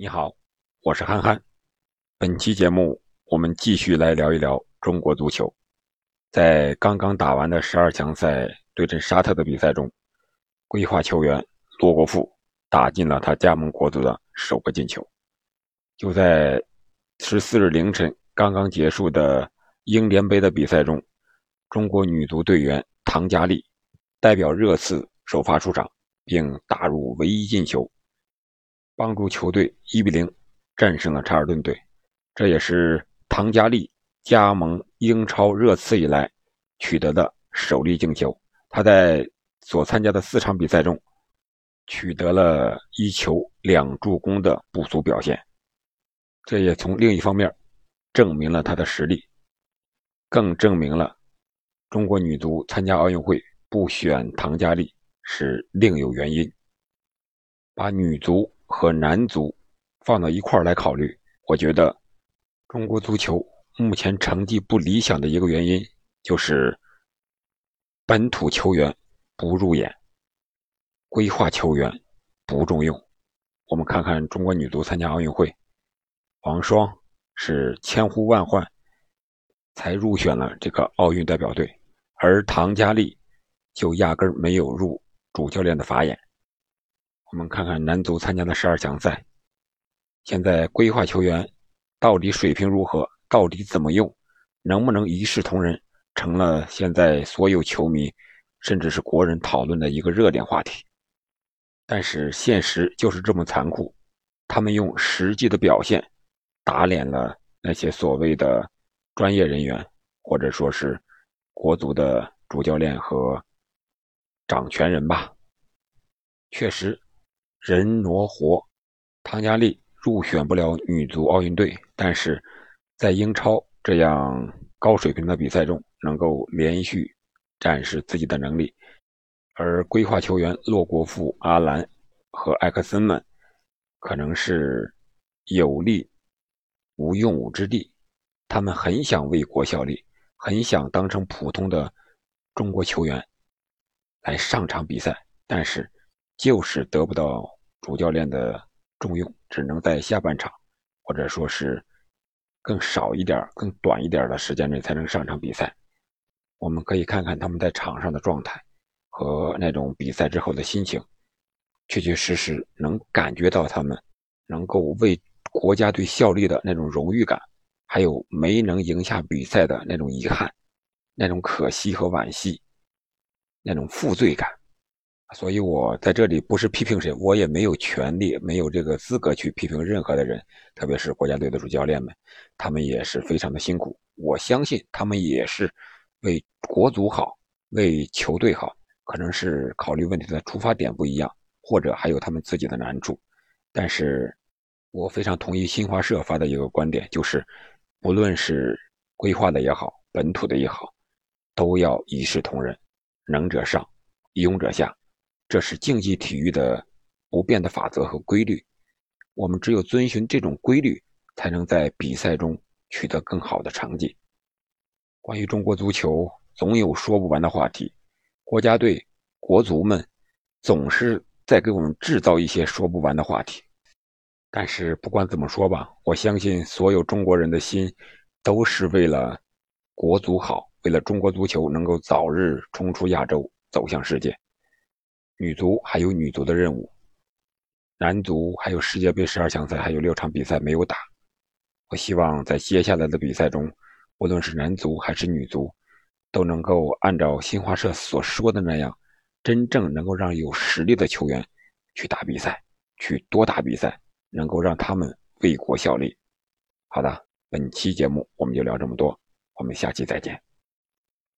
你好，我是憨憨。本期节目我们继续来聊一聊中国足球。在刚刚打完的十二强赛对阵沙特的比赛中，规划球员罗国富打进了他加盟国足的首个进球。就在十四日凌晨刚刚结束的英联杯的比赛中，中国女足队员唐佳丽代表热刺首发出场，并打入唯一进球。帮助球队一比零战胜了查尔顿队，这也是唐佳丽加盟英超热刺以来取得的首粒进球。他在所参加的四场比赛中取得了一球两助攻的不俗表现，这也从另一方面证明了他的实力，更证明了中国女足参加奥运会不选唐佳丽是另有原因，把女足。和男足放到一块儿来考虑，我觉得中国足球目前成绩不理想的一个原因就是本土球员不入眼，规划球员不重用。我们看看中国女足参加奥运会，王霜是千呼万唤才入选了这个奥运代表队，而唐佳丽就压根儿没有入主教练的法眼。我们看看男足参加的十二强赛，现在规划球员到底水平如何？到底怎么用？能不能一视同仁？成了现在所有球迷甚至是国人讨论的一个热点话题。但是现实就是这么残酷，他们用实际的表现打脸了那些所谓的专业人员，或者说是国足的主教练和掌权人吧。确实。人挪活，唐佳丽入选不了女足奥运队，但是在英超这样高水平的比赛中，能够连续展示自己的能力。而规划球员洛国富、阿兰和艾克森们，可能是有力无用武之地。他们很想为国效力，很想当成普通的中国球员来上场比赛，但是。就是得不到主教练的重用，只能在下半场，或者说是更少一点、更短一点的时间内才能上场比赛。我们可以看看他们在场上的状态和那种比赛之后的心情，确确实实能感觉到他们能够为国家队效力的那种荣誉感，还有没能赢下比赛的那种遗憾、那种可惜和惋惜、那种负罪感。所以，我在这里不是批评谁，我也没有权利、没有这个资格去批评任何的人，特别是国家队的主教练们，他们也是非常的辛苦。我相信他们也是为国足好、为球队好，可能是考虑问题的出发点不一样，或者还有他们自己的难处。但是，我非常同意新华社发的一个观点，就是不论是规划的也好，本土的也好，都要一视同仁，能者上，庸者下。这是竞技体育的不变的法则和规律，我们只有遵循这种规律，才能在比赛中取得更好的成绩。关于中国足球，总有说不完的话题，国家队、国足们总是在给我们制造一些说不完的话题。但是不管怎么说吧，我相信所有中国人的心都是为了国足好，为了中国足球能够早日冲出亚洲，走向世界。女足还有女足的任务，男足还有世界杯十二强赛，还有六场比赛没有打。我希望在接下来的比赛中，无论是男足还是女足，都能够按照新华社所说的那样，真正能够让有实力的球员去打比赛，去多打比赛，能够让他们为国效力。好的，本期节目我们就聊这么多，我们下期再见。